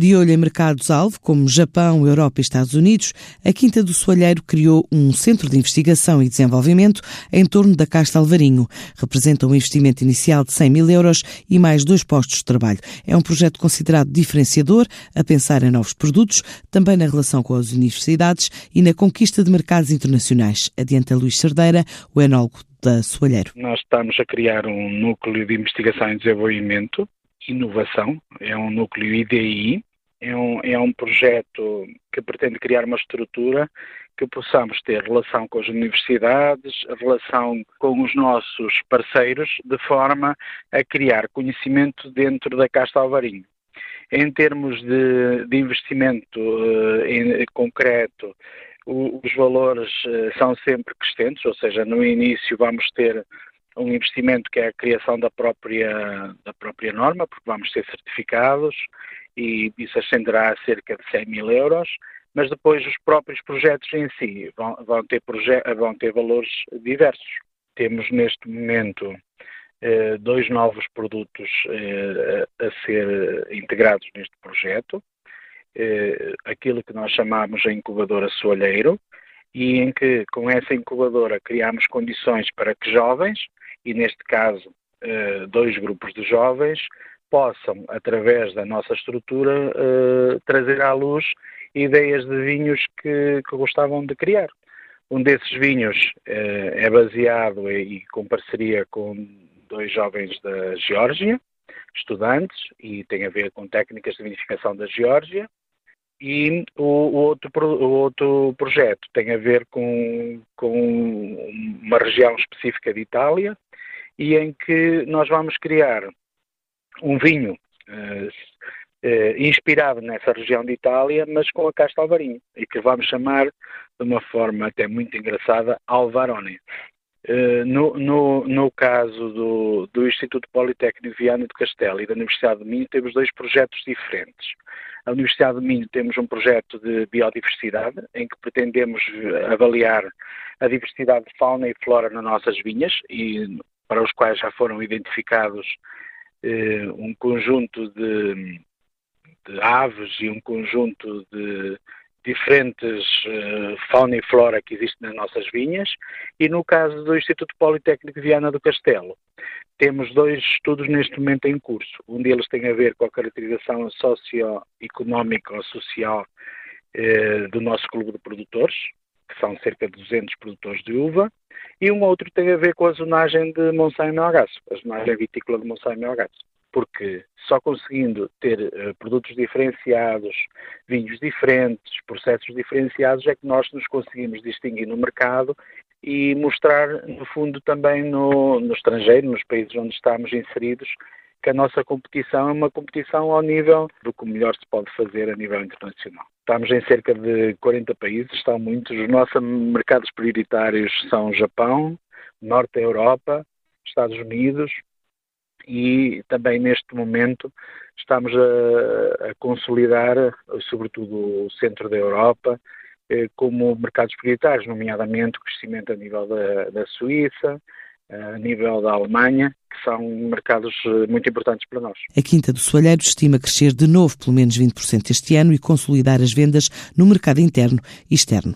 De olho em mercados-alvo como Japão, Europa e Estados Unidos, a Quinta do Soalheiro criou um centro de investigação e desenvolvimento em torno da Casta Alvarinho. Representa um investimento inicial de 100 mil euros e mais dois postos de trabalho. É um projeto considerado diferenciador, a pensar em novos produtos, também na relação com as universidades e na conquista de mercados internacionais. Adianta Luís Cerdeira, o enólogo da Soalheiro. Nós estamos a criar um núcleo de investigação e desenvolvimento, inovação, é um núcleo IDI, é um, é um projeto que pretende criar uma estrutura que possamos ter relação com as universidades, relação com os nossos parceiros, de forma a criar conhecimento dentro da Casta Alvarinho. Em termos de, de investimento uh, em, concreto, o, os valores uh, são sempre crescentes, ou seja, no início vamos ter um investimento que é a criação da própria, da própria norma, porque vamos ser certificados e isso ascenderá a cerca de 100 mil euros, mas depois os próprios projetos em si vão, vão, ter, vão ter valores diversos. Temos neste momento eh, dois novos produtos eh, a ser integrados neste projeto, eh, aquilo que nós chamamos a incubadora soalheiro, e em que com essa incubadora criamos condições para que jovens, e neste caso eh, dois grupos de jovens, possam, através da nossa estrutura, uh, trazer à luz ideias de vinhos que, que gostavam de criar. Um desses vinhos uh, é baseado e com parceria com dois jovens da Geórgia, estudantes, e tem a ver com técnicas de vinificação da Geórgia. E o, o, outro, o outro projeto tem a ver com, com uma região específica de Itália, e em que nós vamos criar um vinho uh, uh, inspirado nessa região de Itália, mas com a casta alvarinho, e que vamos chamar de uma forma até muito engraçada Alvarone. Uh, no, no, no, caso do, do, Instituto Politécnico Viana de Castelo e da Universidade de Minho, temos dois projetos diferentes. A Universidade de Minho temos um projeto de biodiversidade, em que pretendemos avaliar a diversidade de fauna e flora nas nossas vinhas, e para os quais já foram identificados eh, um conjunto de, de, aves e um conjunto de diferentes eh, fauna e flora que existem nas nossas vinhas e no caso do Instituto Politécnico Viana do Castelo temos dois estudos neste momento em curso. Um deles tem a ver com a caracterização socioeconómica ou social eh, do nosso clube de produtores, que são cerca de 200 produtores de uva, e um outro tem a ver com a zonagem de Monsanto Melgaço, a zonagem vitícola de Monsanto Melgaço. Porque só conseguindo ter uh, produtos diferenciados, vinhos diferentes, processos diferenciados, é que nós nos conseguimos distinguir no mercado e mostrar, no fundo, também no, no estrangeiro, nos países onde estamos inseridos, que a nossa competição é uma competição ao nível do que melhor se pode fazer a nível internacional. Estamos em cerca de 40 países, estão muitos. Os nossos mercados prioritários são Japão, Norte da Europa, Estados Unidos e também neste momento estamos a, a consolidar, sobretudo o centro da Europa, eh, como mercados prioritários, nomeadamente o crescimento a nível da, da Suíça, a nível da Alemanha, que são mercados eh, muito importantes para nós. A Quinta do Soalheiro estima crescer de novo pelo menos 20% este ano e consolidar as vendas no mercado interno e externo.